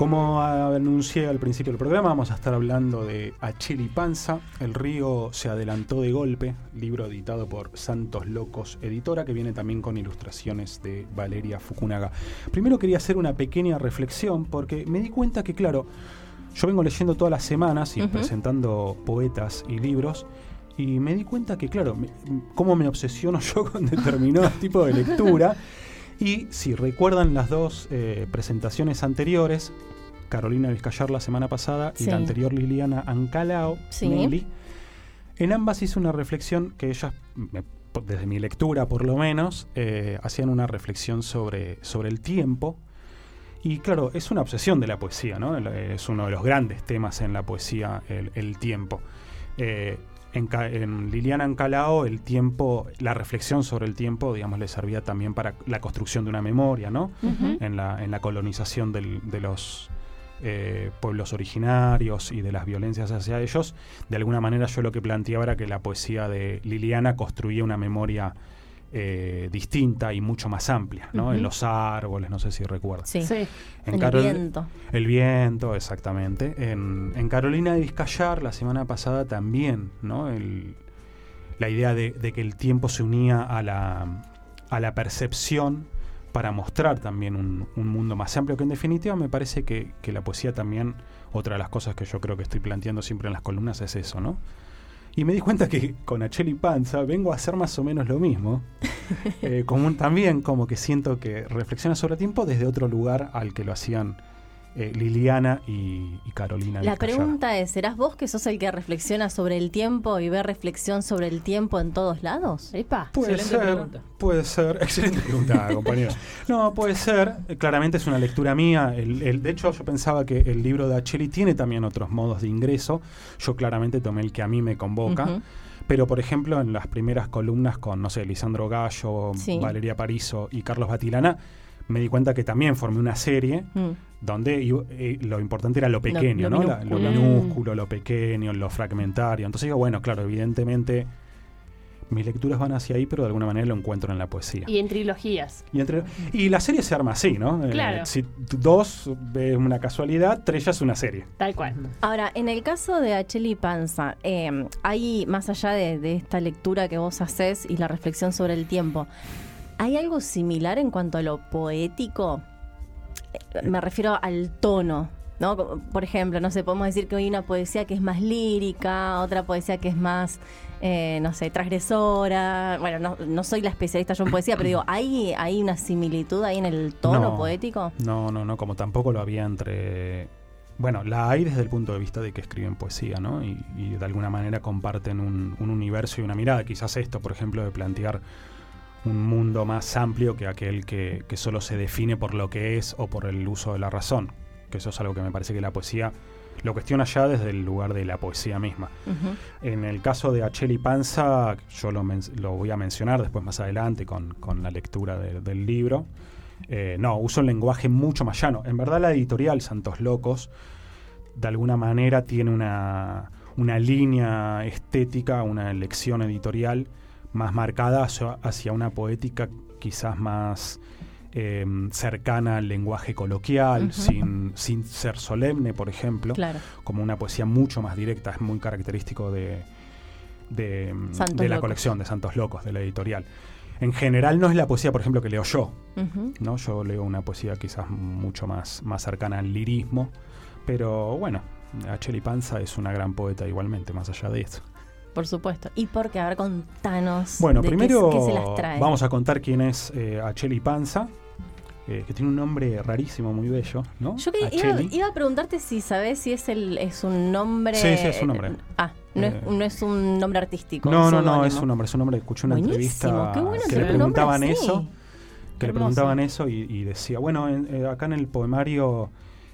Como anuncié al principio del programa, vamos a estar hablando de Acheli Panza. El río se adelantó de golpe, libro editado por Santos Locos Editora, que viene también con ilustraciones de Valeria Fukunaga. Primero quería hacer una pequeña reflexión porque me di cuenta que, claro, yo vengo leyendo todas las semanas y presentando poetas y libros. Y me di cuenta que, claro, cómo me obsesiono yo con determinado tipo de lectura. Y si recuerdan las dos eh, presentaciones anteriores, Carolina Vizcayar la semana pasada y la anterior Liliana Ancalao, en ambas hice una reflexión que ellas, desde mi lectura por lo menos, eh, hacían una reflexión sobre, sobre el tiempo. Y claro, es una obsesión de la poesía, ¿no? Es uno de los grandes temas en la poesía, el, tiempo. Eh, en, Liliana Ancalao el tiempo, la reflexión sobre el tiempo, digamos, le servía también para la construcción de una memoria, ¿no? en, la, en la colonización de los eh, pueblos originarios y de las violencias hacia ellos. De alguna manera yo lo que planteaba era que la poesía de Liliana construía una memoria eh, distinta y mucho más amplia, ¿no? En los árboles, no sé si recuerdas. Sí, En, el viento. El viento, exactamente. En, Carolina de Vizcayar, la semana pasada también, ¿no? la idea de, que el tiempo se unía a la, a la percepción para mostrar también un, mundo más amplio, que en definitiva me parece que, que la poesía también, otra de las cosas que yo creo que estoy planteando siempre en las columnas es eso, ¿no? Y me di cuenta que con Acheli Panza vengo a hacer más o menos lo mismo. Eh, como también como que siento que reflexiona sobre el tiempo desde otro lugar al que lo hacían eh, Liliana y, Carolina. La pregunta es, ¿serás vos que sos el que reflexiona sobre el tiempo y ve reflexión sobre el tiempo en todos lados? Puede ser, puede ser. Excelente pregunta, compañero. No, puede ser. Claramente es una lectura mía. El, de hecho, yo pensaba que el libro de Acheli tiene también otros modos de ingreso. Yo claramente tomé el que a mí me convoca. Pero, por ejemplo, en las primeras columnas con, no sé, Lisandro Gallo, Valeria Parizo y Carlos Batilana, me di cuenta que también formé una serie mm donde eh, lo importante era lo pequeño, lo, ¿no? lo, minúsculo, lo pequeño, lo fragmentario. Entonces digo, bueno, claro, evidentemente mis lecturas van hacia ahí, pero de alguna manera lo encuentro en la poesía. Y en trilogías. Y, entre, y la serie se arma así, ¿no? Eh, claro. si dos es una casualidad, tres ya es una serie. Tal cual. Ahora, en el caso de Acheli Panza, eh, hay, más allá de, de esta lectura que vos haces y la reflexión sobre el tiempo, ¿hay algo similar en cuanto a lo poético? Me refiero al tono, ¿no? Por ejemplo, no sé, podemos decir que hay una poesía que es más lírica, otra poesía que es más, eh, no sé, transgresora. Bueno, no, soy la especialista yo en poesía, pero digo, ¿hay, ¿hay una similitud ahí en el tono poético? No, no, no, como tampoco lo había entre... Bueno, la hay desde el punto de vista de que escriben poesía, ¿no? Y, de alguna manera comparten un, un universo y una mirada. Quizás esto, por ejemplo, de plantear un mundo más amplio que aquel que, solo se define por lo que es o por el uso de la razón. Que eso es algo que me parece que la poesía lo cuestiona ya desde el lugar de la poesía misma. En el caso de Acheli Panza, yo lo, voy a mencionar después más adelante con, la lectura del libro. Eh, no, uso un lenguaje mucho más llano. En verdad la editorial Santos Locos de alguna manera tiene una, una línea estética, una elección editorial más marcada hacia, una poética quizás más em, cercana al lenguaje coloquial, sin, sin, ser solemne, por ejemplo, como una poesía mucho más directa, es muy característico de, de, la colección de Santos Locos, de la editorial. En general no es la poesía, por ejemplo, que leo yo. ¿no? Yo leo una poesía quizás mucho más, más cercana al lirismo, pero bueno, Acheli Panza es una gran poeta igualmente, más allá de eso. Por supuesto. ¿Y por qué? A ver, contanos. Bueno, primero qué, se las trae. vamos a contar quién es eh, Acheli Panza. Eh, que tiene un nombre rarísimo, muy bello, ¿no? Yo iba, a preguntarte si sabes si es el es un nombre. Sí, sí, es un nombre. ah, no, es, no, es, un nombre artístico. No, no, no, es un nombre, es un nombre. Escuché una entrevista que le preguntaban eso. Que le preguntaban eso y, decía, bueno, eh, acá en el poemario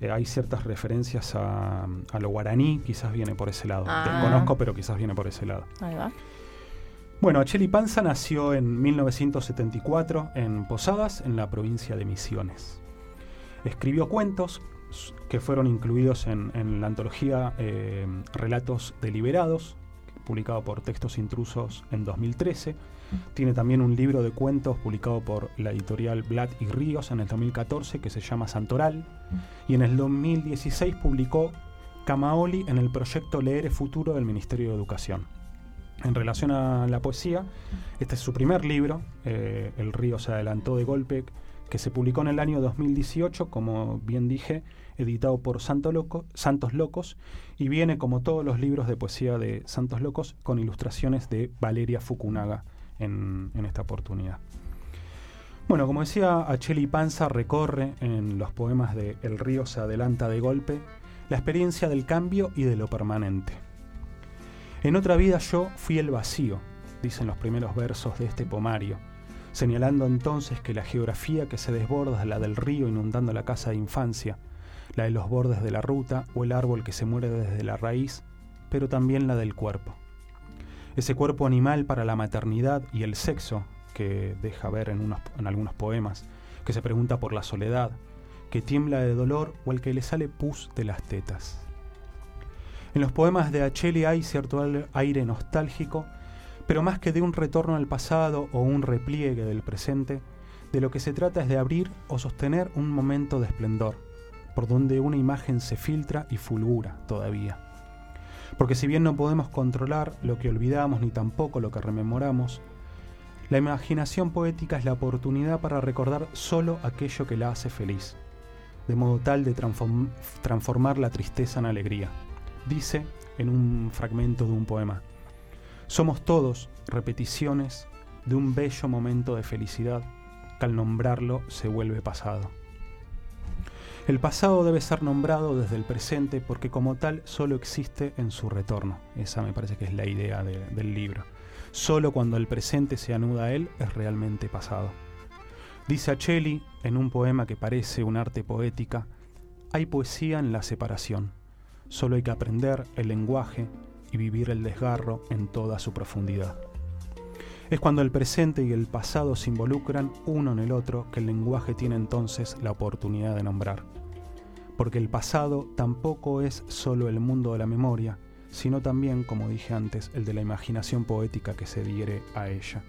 eh, hay ciertas referencias a, lo guaraní, quizás viene por ese lado. Ah. conozco, pero quizás viene por ese lado. Ahí va. Bueno, Cheli Panza nació en 1974 en Posadas, en la provincia de Misiones. Escribió cuentos que fueron incluidos en, la antología eh, Relatos Deliberados, publicado por Textos Intrusos en 2013. Tiene también un libro de cuentos publicado por la editorial Blatt y Ríos en el 2014 que se llama Santoral. Y en el 2016 publicó Camaoli en el proyecto Leer Futuro del Ministerio de Educación. En relación a la poesía, este es su primer libro, eh, El río se adelantó de golpe, que se publicó en el año 2018, como bien dije, editado por Santos Locos, y viene, como todos los libros de poesía de Santos Locos, con ilustraciones de Valeria Fukunaga en, esta oportunidad. Bueno, como decía, Acheli Panza recorre en los poemas de El río se adelanta de golpe la experiencia del cambio y de lo permanente. En otra vida yo fui el vacío, dicen los primeros versos de este pomario, señalando entonces que la geografía que se desborda es la del río inundando la casa de infancia, la de los bordes de la ruta o el árbol que se muere desde la raíz, pero también la del cuerpo. Ese cuerpo animal para la maternidad y el sexo, que deja ver en, en algunos poemas, que se pregunta por la soledad, que tiembla de dolor o el que le sale pus de las tetas. En los poemas de Acheli hay cierto aire nostálgico, pero más que de un retorno al pasado o un repliegue del presente, de lo que se trata es de abrir o sostener un momento de esplendor, por donde una imagen se filtra y fulgura todavía. Porque si bien no podemos controlar lo que olvidamos ni tampoco lo que rememoramos, la imaginación poética es la oportunidad para recordar solo aquello que la hace feliz, de modo tal de transformar la tristeza en alegría. Dice en un fragmento de un poema, somos todos repeticiones de un bello momento de felicidad que al nombrarlo se vuelve pasado. El pasado debe ser nombrado desde el presente porque como tal solo existe en su retorno. Esa me parece que es la idea del libro. Solo cuando el presente se anuda a él es realmente pasado. Dice Acheli en un poema que parece un arte poética, hay poesía en la separación. Solo hay que aprender el lenguaje y vivir el desgarro en toda su profundidad. Es cuando el presente y el pasado se involucran uno en el otro que el lenguaje tiene entonces la oportunidad de nombrar. Porque el pasado tampoco es solo el mundo de la memoria, sino también, como dije antes, el de la imaginación poética que se diere a ella.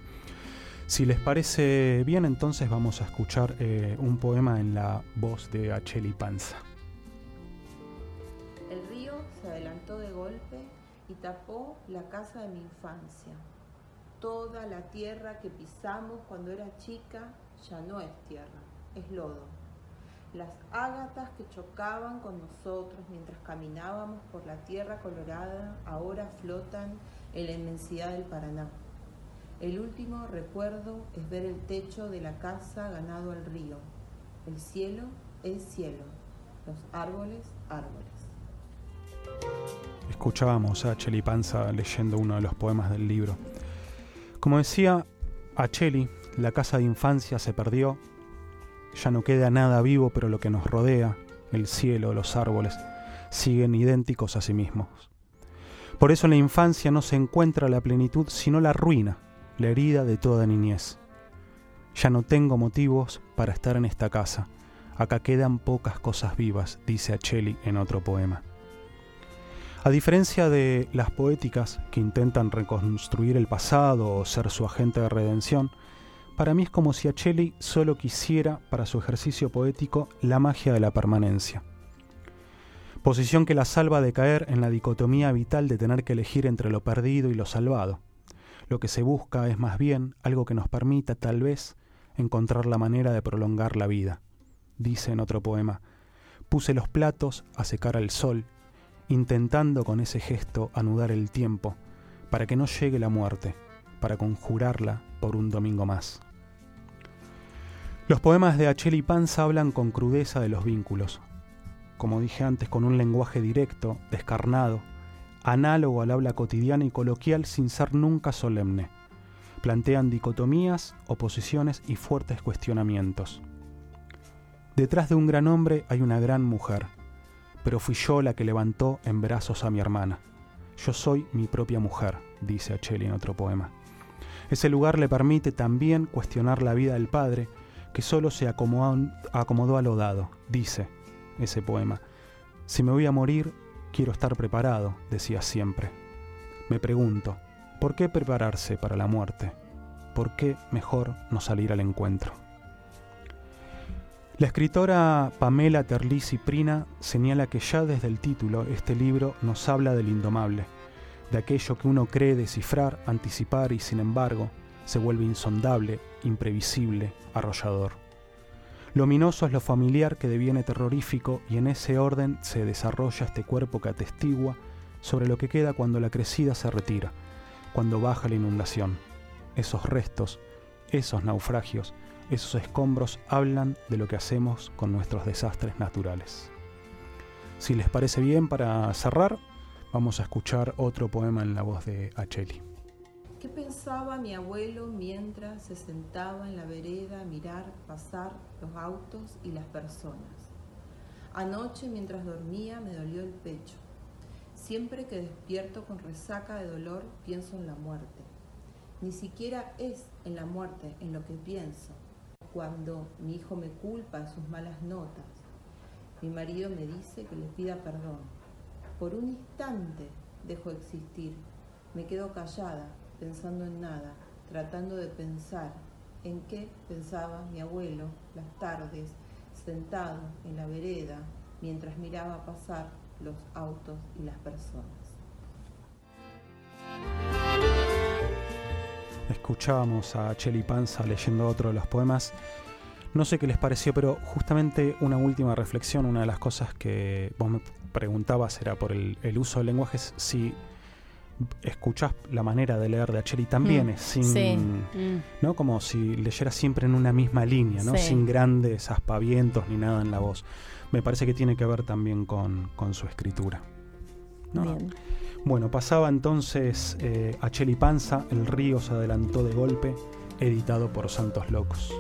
Si les parece bien, entonces vamos a escuchar eh, un poema en la voz de Acheli Panza. El río se adelantó de golpe y tapó la casa de mi infancia Toda la tierra que pisamos cuando era chica ya no es tierra, es lodo. Las ágatas que chocaban con nosotros mientras caminábamos por la tierra colorada ahora flotan en la inmensidad del Paraná. El último recuerdo es ver el techo de la casa ganado al río. El cielo es cielo, los árboles, árboles. Escuchábamos a Cheli Panza leyendo uno de los poemas del libro. Como decía Acheli, la casa de infancia se perdió, ya no queda nada vivo, pero lo que nos rodea, el cielo, los árboles, siguen idénticos a sí mismos. Por eso en la infancia no se encuentra la plenitud, sino la ruina, la herida de toda niñez. Ya no tengo motivos para estar en esta casa. Acá quedan pocas cosas vivas, dice Acheli en otro poema. A diferencia de las poéticas que intentan reconstruir el pasado o ser su agente de redención, para mí es como si Acheli solo quisiera para su ejercicio poético la magia de la permanencia. Posición que la salva de caer en la dicotomía vital de tener que elegir entre lo perdido y lo salvado. Lo que se busca es más bien algo que nos permita, tal vez, encontrar la manera de prolongar la vida. Dice en otro poema, puse los platos a secar al sol intentando con ese gesto anudar el tiempo para que no llegue la muerte, para conjurarla por un domingo más. Los poemas de Acheli Panza hablan con crudeza de los vínculos, como dije antes, con un lenguaje directo, descarnado, análogo al habla cotidiana y coloquial sin ser nunca solemne. Plantean dicotomías, oposiciones y fuertes cuestionamientos. Detrás de un gran hombre hay una gran mujer, pero fui yo la que levantó en brazos a mi hermana. Yo soy mi propia mujer, dice Acheli en otro poema. Ese lugar le permite también cuestionar la vida del padre, que solo se acomodó, acomodó a lo dado, dice ese poema. Si me voy a morir, quiero estar preparado, decía siempre. Me pregunto, ¿por qué prepararse para la muerte? ¿Por qué mejor no salir al encuentro? La escritora Pamela Terlizzi Prina señala que ya desde el título este libro nos habla del indomable, de aquello que uno cree descifrar, anticipar y sin embargo se vuelve insondable, imprevisible, arrollador. Lo ominoso es lo familiar que deviene terrorífico y en ese orden se desarrolla este cuerpo que atestigua sobre lo que queda cuando la crecida se retira, cuando baja la inundación. Esos restos, esos naufragios, esos escombros hablan de lo que hacemos con nuestros desastres naturales. Si les parece bien, para cerrar, vamos a escuchar otro poema en la voz de Acheli. ¿Qué pensaba mi abuelo mientras se sentaba en la vereda a mirar pasar los autos y las personas? Anoche mientras dormía me dolió el pecho. Siempre que despierto con resaca de dolor pienso en la muerte. Ni siquiera es en la muerte en lo que pienso, cuando mi hijo me culpa de sus malas notas. Mi marido me dice que le pida perdón. Por un instante dejo de existir. Me quedo callada, pensando en nada, tratando de pensar en qué pensaba mi abuelo las tardes, sentado en la vereda, mientras miraba pasar los autos y las personas. Escuchábamos a Cheli Panza leyendo otro de los poemas. No sé qué les pareció, pero justamente una última reflexión, una de las cosas que vos me preguntabas era por el, uso de lenguajes, si escuchás la manera de leer de Acheli también mm, es sin, mm. ¿no? Como si leyera siempre en una misma línea, ¿no? Sin grandes aspavientos ni nada en la voz. Me parece que tiene que ver también con, con su escritura. Bien. Bueno, pasaba entonces eh, a Cheli Panza, El río se adelantó de golpe, editado por Santos Locos.